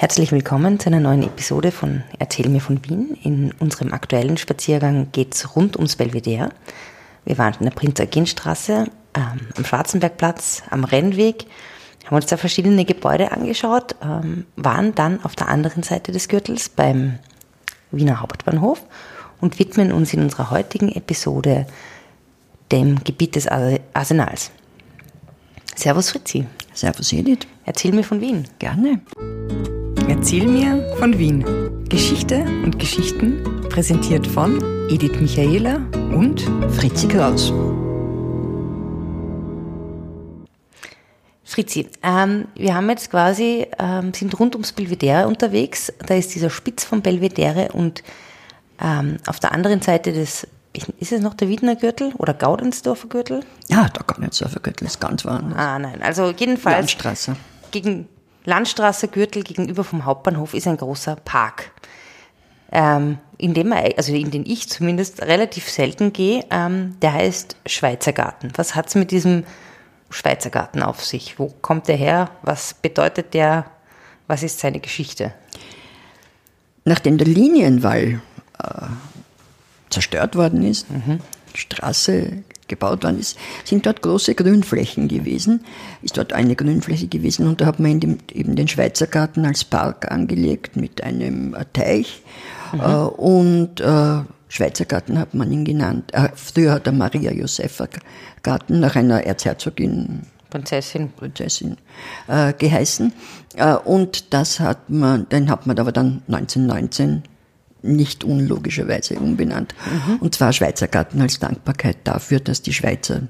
Herzlich willkommen zu einer neuen Episode von Erzähl mir von Wien. In unserem aktuellen Spaziergang geht es rund ums Belvedere. Wir waren in der Prinz-Eugen-Straße, ähm, am Schwarzenbergplatz, am Rennweg, haben uns da verschiedene Gebäude angeschaut, ähm, waren dann auf der anderen Seite des Gürtels beim Wiener Hauptbahnhof und widmen uns in unserer heutigen Episode dem Gebiet des Arsenals. Servus Fritzi. Servus Edith. Erzähl mir von Wien. Gerne. Erzähl mir von Wien. Geschichte und Geschichten präsentiert von Edith Michaela und Fritzi Kraus. Fritzi, ähm, wir haben jetzt quasi, ähm, sind rund ums Belvedere unterwegs. Da ist dieser Spitz vom Belvedere und ähm, auf der anderen Seite des, ist es noch der Wiedner Gürtel oder Gaudensdorfer Gürtel? Ja, der Gaudensdorfer Gürtel ist ganz woanders. Ah, nein, also jedenfalls. Landstraße. Gegen Landstraße Gürtel gegenüber vom Hauptbahnhof ist ein großer Park. Ähm, in dem, also in den ich zumindest relativ selten gehe, ähm, der heißt Schweizer Garten. Was hat es mit diesem Schweizer Garten auf sich? Wo kommt der her? Was bedeutet der? Was ist seine Geschichte? Nachdem der Linienwall äh, zerstört worden ist, mhm. Straße gebaut worden ist, sind dort große Grünflächen gewesen, ist dort eine Grünfläche gewesen und da hat man dem, eben den Schweizer Garten als Park angelegt mit einem äh, Teich mhm. äh, und äh, Schweizer Garten hat man ihn genannt. Äh, früher hat er Maria Josefa Garten nach einer Erzherzogin Prinzessin, Prinzessin äh, geheißen. Äh, und das hat man, den hat man aber dann 1919 nicht unlogischerweise umbenannt. Mhm. Und zwar Schweizer Garten als Dankbarkeit dafür, dass die Schweizer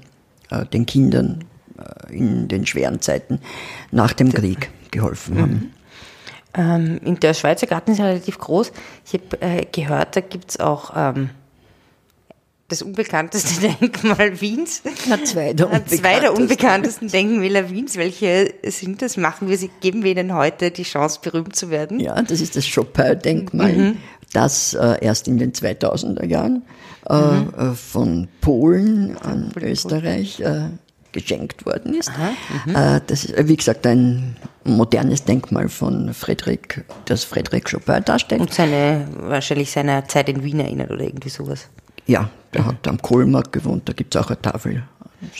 äh, den Kindern äh, in den schweren Zeiten nach dem Krieg geholfen mhm. haben. Ähm, in der Schweizer Garten ist relativ groß. Ich habe äh, gehört, da gibt es auch ähm, das unbekannteste Denkmal Wiens. Na, zwei der unbekanntesten. Zwei der unbekanntesten Denkmäler Wiens. Welche sind das? Machen wir sie, geben wir ihnen heute die Chance, berühmt zu werden? Ja, das ist das Chopin-Denkmal, mhm. das äh, erst in den 2000er Jahren äh, mhm. Äh, von Polen an Polen, Österreich äh, geschenkt worden ist. Aha, mhm. äh, das ist, wie gesagt, ein modernes Denkmal von Friedrich, das Friedrich Chopin darstellt. Und seine, wahrscheinlich seiner Zeit in Wien erinnert oder irgendwie sowas. Ja, der mhm. hat am Kohlmarkt gewohnt, da gibt es auch eine Tafel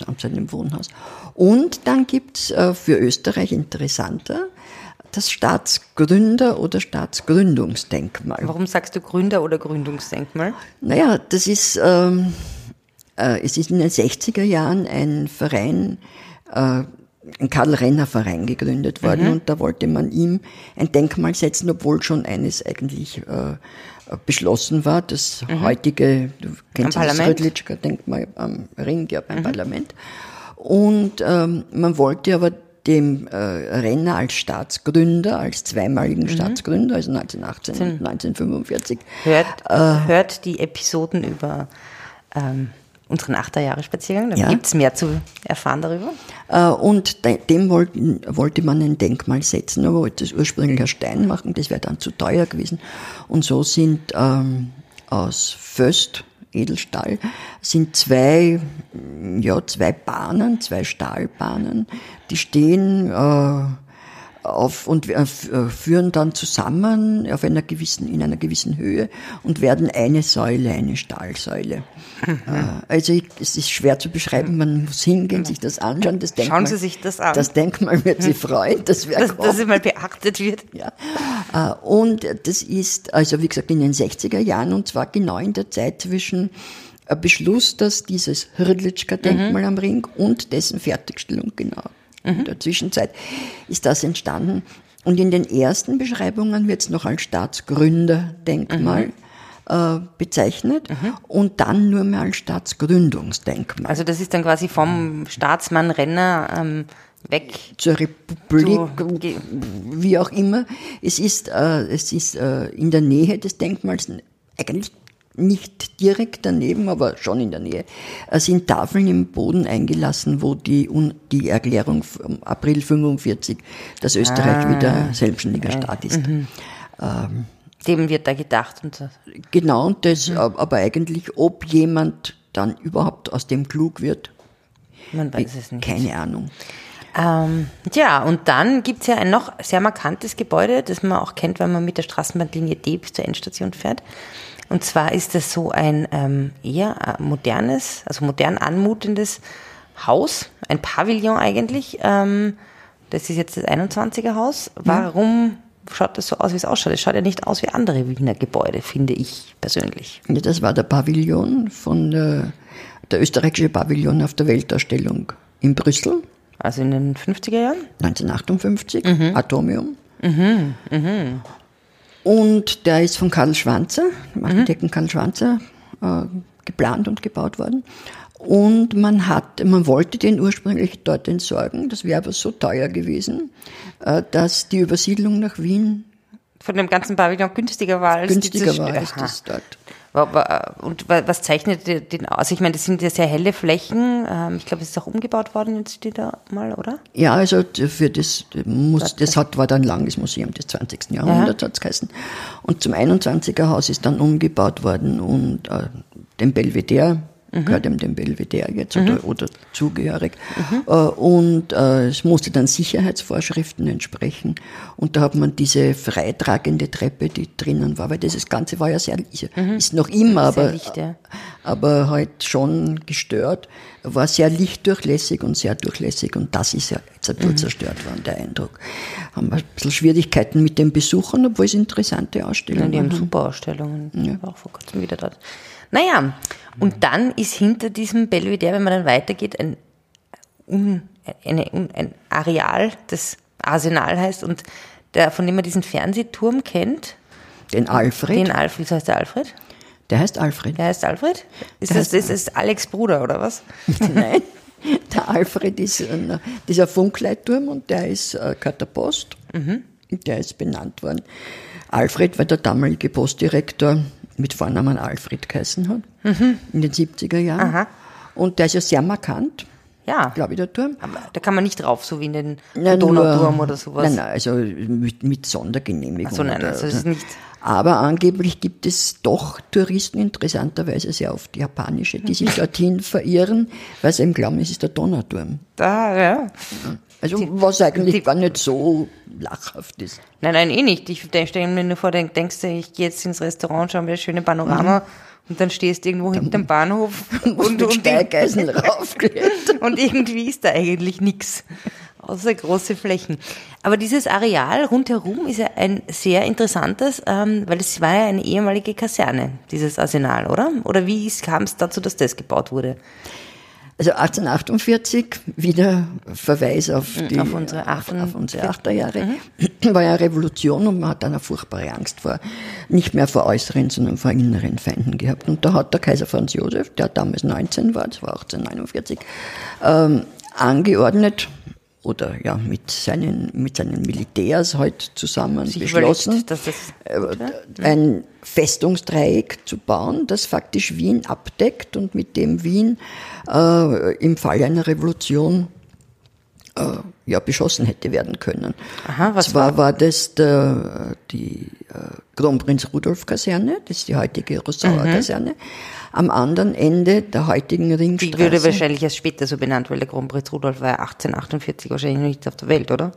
an seinem Wohnhaus. Und dann gibt es äh, für Österreich interessanter das Staatsgründer- oder Staatsgründungsdenkmal. Warum sagst du Gründer- oder Gründungsdenkmal? Naja, das ist, ähm, äh, es ist in den 60er Jahren ein Verein, äh, ein Karl-Renner-Verein gegründet worden mhm. und da wollte man ihm ein Denkmal setzen, obwohl schon eines eigentlich äh, beschlossen war, das mhm. heutige, du kennst das Rödlitschka Denkmal am Ring, ja, beim mhm. Parlament. Und ähm, man wollte aber dem äh, Renner als Staatsgründer, als zweimaligen mhm. Staatsgründer, also 1918 und 1945. Hört, äh, hört die Episoden über ähm, unseren Achterjahre-Spaziergang. Da ja. gibt es mehr zu erfahren darüber. Äh, und dem wollten, wollte man ein Denkmal setzen, aber wollte es ursprünglich aus Stein machen, das wäre dann zu teuer gewesen. Und so sind ähm, aus Föst, Edelstahl, sind zwei, ja, zwei Bahnen, zwei Stahlbahnen, die stehen äh, auf und äh, führen dann zusammen auf einer gewissen, in einer gewissen Höhe und werden eine Säule, eine Stahlsäule. Mhm. Also es ist schwer zu beschreiben, man muss hingehen, sich das anschauen. Das Denkmal, Schauen Sie sich das an. Das Denkmal wird Sie freuen, dass, dass, dass es mal beachtet wird. Ja. Äh, und das ist, also wie gesagt, in den 60er Jahren und zwar genau in der Zeit zwischen Beschluss, dass dieses Hrdlitschka-Denkmal mhm. am Ring und dessen Fertigstellung genau Mhm. In der Zwischenzeit ist das entstanden. Und in den ersten Beschreibungen wird es noch als Staatsgründerdenkmal mhm. äh, bezeichnet mhm. und dann nur mehr als Staatsgründungsdenkmal. Also das ist dann quasi vom Staatsmann Renner ähm, weg zur Republik, zu, wie auch immer. Es ist, äh, es ist äh, in der Nähe des Denkmals eigentlich nicht direkt daneben, aber schon in der Nähe, äh, sind Tafeln im Boden eingelassen, wo die, die Erklärung vom April 45, dass Österreich ah, wieder selbstständiger Staat ist. Mhm. Ähm, Dem wird da gedacht. Und so. Genau, und das, mhm. aber eigentlich, ob jemand dann überhaupt aus dem klug wird, man weiß es nicht. Keine Ahnung. Ähm, ja, und dann gibt's ja ein noch sehr markantes Gebäude, das man auch kennt, wenn man mit der Straßenbahnlinie D bis zur Endstation fährt. Und zwar ist das so ein ähm, eher äh, modernes, also modern anmutendes Haus, ein Pavillon eigentlich. Ähm, das ist jetzt das 21er Haus. Warum schaut das so aus, wie es ausschaut? Es schaut ja nicht aus wie andere Wiener Gebäude, finde ich persönlich. Ja, das war der Pavillon von der, der österreichische Pavillon auf der Weltausstellung in Brüssel. Also in den 50er Jahren? 1958, Atomium. Und der ist von Karl Schwanzer, dem Architekten Karl Schwanzer, äh, geplant und gebaut worden. Und man hat, man wollte den ursprünglich dort entsorgen. Das wäre aber so teuer gewesen, äh, dass die Übersiedlung nach Wien Von dem ganzen Pavillon günstiger war als günstiger die war als das dort. Und wa- was zeichnet den aus? Ich meine, das sind ja sehr helle Flächen. Ähm, Ich glaube, es ist auch umgebaut worden jetzt steht da mal, oder? Ja, also für das muss, das hat, war dann ein langes Museum des 20. Jahrhunderts, hat's geheißen. Und zum 21er Haus ist dann umgebaut worden und äh, dem Belvedere, gehört ihm dem Belvedere jetzt oder, oder zugehörig. Äh, und äh, es musste dann Sicherheitsvorschriften entsprechen. Und da hat man diese freitragende Treppe, die drinnen war, weil dieses Ganze war ja sehr, ist noch immer, aber, licht, ja. aber halt schon gestört, war sehr lichtdurchlässig und sehr durchlässig und das ist ja bisschen zerstört worden, der Eindruck. Haben wir ein bisschen Schwierigkeiten mit den Besuchern, obwohl es interessante Ja, Ausstellungen die haben super Ausstellungen. Ich war auch vor kurzem wieder dort. Naja, und dann ist hinter diesem Belvedere, wenn man dann weitergeht, ein, un, ein Areal, das Arsenal heißt und der, von dem man diesen Fernsehturm kennt. Den Alfred, Den Alfred, so heißt der Alfred? der heißt Alfred. Der heißt Alfred? Ist Der das, das ist Alex Bruder, oder was? Nein, der Alfred ist ein, dieser Funkleitturm und der ist äh, gehört der Post. Der ist benannt worden. Alfred, weil der damalige Postdirektor mit Vornamen Alfred geheißen hat, in den 70er Jahren. Aha. Und der ist ja sehr markant, Ja. glaube ich, der Turm. Aber da kann man nicht drauf, so wie in den Nein, Donauturm nur- oder sowas. Nein, nein, also mit, mit Sondergenehmigung. Ach so, nein, oder- also ist nicht- Aber angeblich gibt es doch Touristen interessanterweise sehr oft japanische, die sich dorthin verirren, weil sie eben glauben, es ist der Donauturm. Da, ja. Also was eigentlich die- gar nicht so lachhaft ist. Nein, nein, eh nicht. Ich stelle mir nur vor, denk, denkst du, ich gehe jetzt ins Restaurant, schaue mir das schöne Panorama und dann stehst du irgendwo hinterm Bahnhof und, Und Steigeisen raufklettern. und irgendwie ist da eigentlich nichts. Außer große Flächen. Aber dieses Areal rundherum ist ja ein sehr interessantes, ähm, weil es war ja eine ehemalige Kaserne, dieses Arsenal, oder? Oder wie kam es dazu, dass das gebaut wurde? Also 1848, wieder Verweis auf, die, auf unsere auf, Achten- auf unsere Achterjahre, war ja Revolution und man hat eine furchtbare Angst vor, nicht mehr vor äußeren, sondern vor inneren Feinden gehabt. Und da hat der Kaiser Franz Josef, der damals 19 war, das war 1849, ähm, angeordnet, oder ja, mit seinen, mit seinen Militärs halt zusammen Sich beschlossen, das äh, ein Festungsdreieck zu bauen, das faktisch Wien abdeckt und mit dem Wien äh, im Fall einer Revolution äh, ja, beschossen hätte werden können. Aha, was Zwar war das der, die äh, Kronprinz Rudolf Kaserne, das ist die heutige Rossauer Kaserne, am anderen Ende der heutigen Die Ringstraße. würde wahrscheinlich erst später so benannt, weil der Kronprinz Rudolf war ja 1848 wahrscheinlich noch nicht auf der Welt, oder?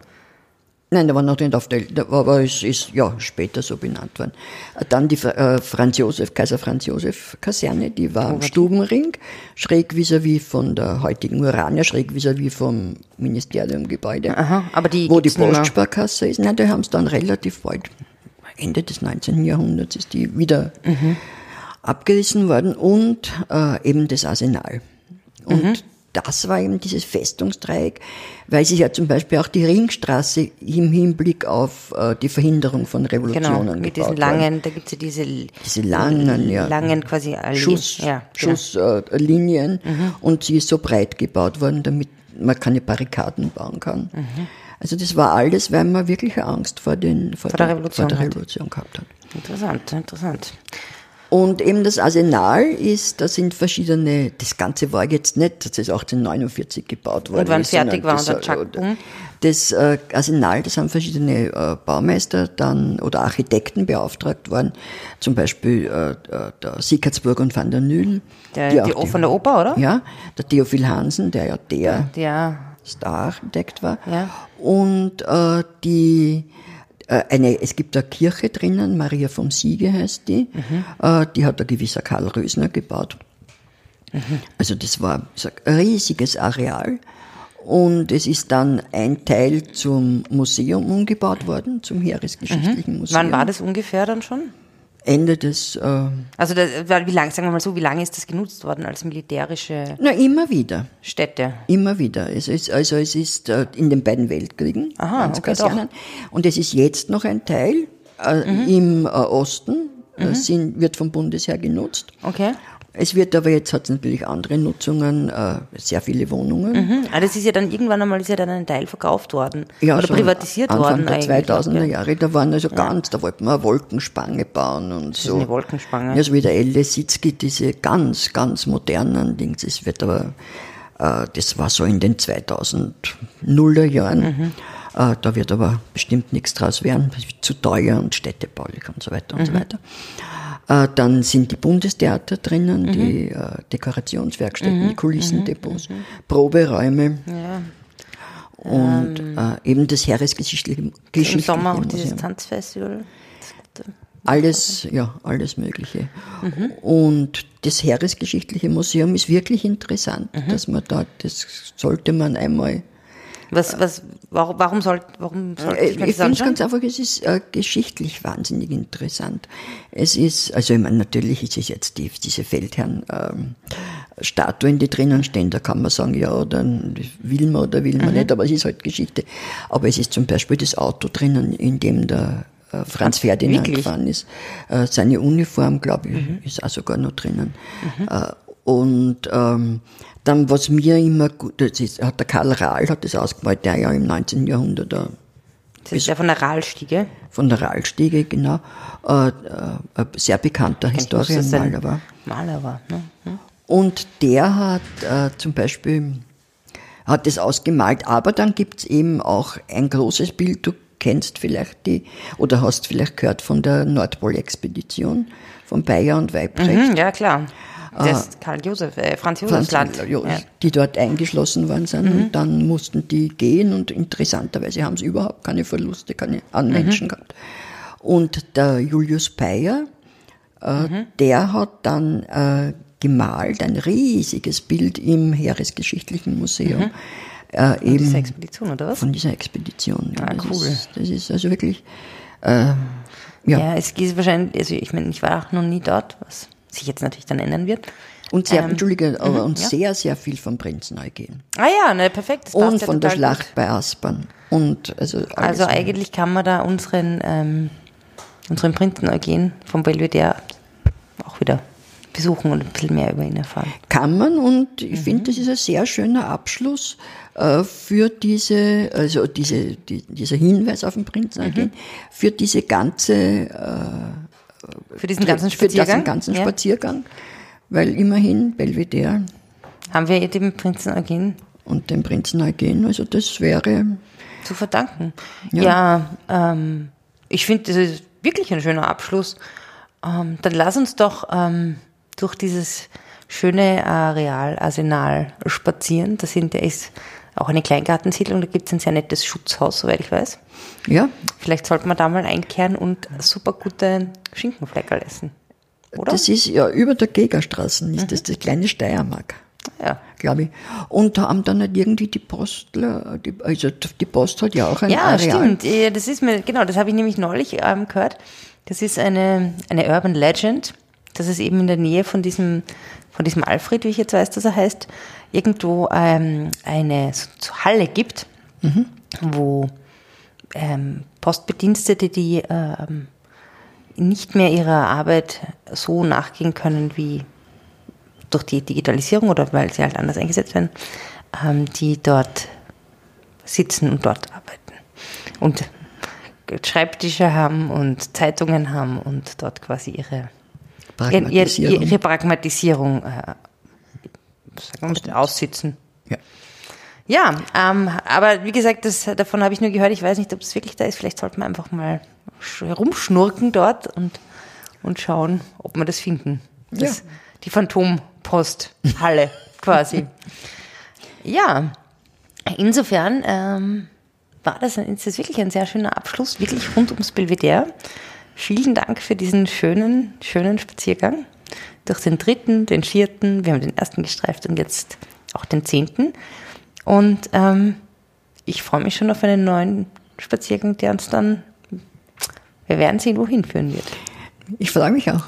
Nein, der war noch nicht auf der, war, aber es ist ja später so benannt worden. Dann die äh, Franz Josef, Kaiser Franz Josef Kaserne, die war am Stubenring, schräg vis-à-vis von der heutigen Urania, schräg vis-à-vis vom Ministeriumgebäude. Aha, aber die wo die. Postsparkasse ist. Nein, die haben es dann relativ bald, Ende des 19. Jahrhunderts ist die wieder Mhm. Abgerissen worden und äh, eben das Arsenal. Und Mhm. das war eben dieses Festungsdreieck, weil sich ja zum Beispiel auch die Ringstraße im Hinblick auf äh, die Verhinderung von Genau, Revolutionen mit gebaut diesen langen, da gibt's ja diese, Diese langen, ja. langen quasi Allee. Schuss, ja, genau. Schusslinien und sie ist so breit gebaut worden, damit man keine Barrikaden bauen kann. Mhm. Also das war alles, weil man wirklich Angst vor, den, vor, der Revolution vor der. Revolution gehabt hat. Interessant, interessant. Und eben das Arsenal ist, da sind verschiedene, das Ganze war jetzt nicht, das ist 1849 gebaut worden. Und wann fertig war äh, tschack, um? Das äh, Arsenal, das haben verschiedene äh, Baumeister dann oder Architekten beauftragt worden, zum Beispiel äh, äh, der Sickertsburg und Van der Nühl. Der, die, von der Oper, oder? Ja, der Theophil Hansen, der ja der Der Star-Architekt war. Ja. Und äh, die eine, es gibt eine Kirche drinnen, Maria vom Siege heißt die, äh, die hat ein gewisser Karl Rösner gebaut. Also das war so ein riesiges Areal. Und es ist dann ein Teil zum Museum umgebaut worden, zum Heeresgeschichtlichen Museum. Wann war das ungefähr dann schon? Ende des, äh, Also das, wie lang, sagen wir mal so, wie lange ist das genutzt worden als militärische na immer wieder. Stätte? Immer wieder. Es ist, also es ist äh, in den beiden Weltkriegen, Aha, ganz okay, Kasernen. Und es ist jetzt noch ein Teil äh, Mhm. im äh, Osten, äh, sind, wird vom Bundesheer genutzt. Okay. Es wird aber jetzt hat es natürlich andere Nutzungen, äh, sehr viele Wohnungen. Mhm. Ah, das ist ja dann irgendwann einmal ist ja dann ein Teil verkauft worden. Ja, Oder so privatisiert Anfang worden der eigentlich. 2000er Okay. Jahre, da waren also ganz, da wollten wir eine Wolkenspange bauen und so. eine Wolkenspange. Ja, so wie der L. Lesitzky, diese ganz, ganz modernen Dings. Es wird aber, äh, das war so in den 2000er Jahren. Mhm. Äh, da wird aber bestimmt nichts draus werden, das wird zu teuer und städtebaulich und so weiter und so Mhm. weiter. Äh, dann sind die Bundestheater Mhm. drinnen, die äh, Dekorationswerkstätten, die Kulissendepots, Proberäume. Und äh, eben das Heeresgeschichtliche Im Sommer auch Museum. dieses Tanzfestival. Alles, ja, alles Mögliche. Mhm. Und das Heeresgeschichtliche Museum ist wirklich interessant, Mhm. dass man da, das sollte man einmal. Was, was, warum, warum soll, warum sollte Äh, ich mir Ich das finde es ganz einfach, es ist äh, geschichtlich wahnsinnig interessant. Es ist, also ich meine, natürlich ist es jetzt die, diese Feldherren ähm, Statuen, die drinnen stehen, da kann man sagen, ja, dann will man oder will man Mhm. nicht, aber es ist halt Geschichte. Aber es ist zum Beispiel das Auto drinnen, in dem der äh, Franz Ferdinand Wirklich? gefahren ist. Äh, seine Uniform, glaube ich, Mhm. ist auch sogar noch drinnen. Äh, und ähm, dann, was mir immer gut, das ist, hat der Karl Rahl hat das ausgemalt, der ja im 19. Jahrhundert da Das ist ja von der Rahlstiege. von der Rahlstiege, genau, äh, äh, ein sehr bekannter er Historienmaler war. Maler war. Ne? Hm? Und der hat äh, zum Beispiel, hat das ausgemalt, aber dann gibt's eben auch ein großes Bild, du kennst vielleicht die, oder hast vielleicht gehört von der Nordpol-Expedition von Bayer und Weibrecht. Mhm, ja, klar. Das ist Karl Josef, äh, Franz Josef Land. Jo- Ja. die dort eingeschlossen worden sind. Mhm. Und dann mussten die gehen und interessanterweise haben sie überhaupt keine Verluste, keine an Mhm. Menschen gehabt. Und der Julius Peyer, äh, Mhm. der hat dann äh, gemalt ein riesiges Bild im Heeresgeschichtlichen Museum. Äh, Von eben dieser Expedition, oder was? von dieser Expedition. Ja, Ah, das cool. Ist, das ist also wirklich, äh, ja. Ja, es ist wahrscheinlich, also ich meine, ich war auch noch nie dort, was sich jetzt natürlich dann ändern wird. Und sehr, Ähm, Entschuldige, aber und ja. sehr, sehr viel von Prinzeneugen. Ah ja, ne, perfekt. Und ja von der Schlacht bei Aspern. Und also Also eigentlich kann man da unseren, ähm, unseren Prinzeneugen vom Belvedere auch wieder besuchen und ein bisschen mehr über ihn erfahren. kann man und ich Mhm. finde, das ist ein sehr schöner Abschluss äh, für diese, also diese, die, dieser Hinweis auf den Prinzen Mhm. für diese ganze, Für diesen ganzen für Spaziergang diesen ganzen ja, Spaziergang, weil immerhin Belvedere haben wir dem Prinzen Eugen und dem Prinzen Eugen, also das wäre, zu verdanken. Ja. Ja, ähm, ich finde, das ist wirklich ein schöner Abschluss. Ähm, dann lass uns doch ähm, durch dieses schöne Areal, Arsenal spazieren. Da sind, ist auch eine Kleingartensiedlung, da gibt es ein sehr nettes Schutzhaus, soweit ich weiß. ja, Vielleicht sollte man da mal einkehren und super gute Schinkenfleckerl essen. Oder? das ist ja über der Gegerstraße, ist das das kleine Steiermark. ja. glaube ich. Und da haben dann nicht irgendwie die Postler, die, also die Post hat ja auch ein Ja, Areal. stimmt. Ja, Das ist mir, genau, das habe ich nämlich neulich ähm, gehört. Das ist eine, eine Urban Legend, dass es eben in der Nähe von diesem, von diesem Alfred, wie ich jetzt weiß, dass er heißt, irgendwo ähm, eine Halle gibt, wo ähm, Postbedienstete, die ähm, nicht mehr ihrer Arbeit so nachgehen können wie durch die Digitalisierung oder weil sie halt anders eingesetzt werden, ähm, die dort sitzen und dort arbeiten. Und Schreibtische haben und Zeitungen haben und dort quasi ihre, ihre, Pragmatisierung. ihre Pragmatisierung sagen wir mal, aussitzen. Ja. Ja, ähm, aber wie gesagt, das, davon habe ich nur gehört. Ich weiß nicht, ob es wirklich da ist. Vielleicht sollte man einfach mal sch- rumschnurken dort und, und schauen, ob wir das finden. Das, Ja. Die Phantomposthalle quasi. Ja, insofern ähm, war das, ist das wirklich ein sehr schöner Abschluss, wirklich rund ums Belvedere. Vielen Dank für diesen schönen, schönen Spaziergang durch den dritten, den vierten, wir haben den ersten gestreift und jetzt auch den zehnten. Und ähm, ich freue mich schon auf einen neuen Spaziergang, der uns dann, wir werden sehen, wohin führen wird. Ich freue mich auch.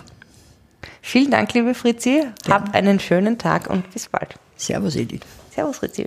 Vielen Dank, liebe Fritzi. Ja. Hab einen schönen Tag und bis bald. Servus, Edith. Servus, Fritzi.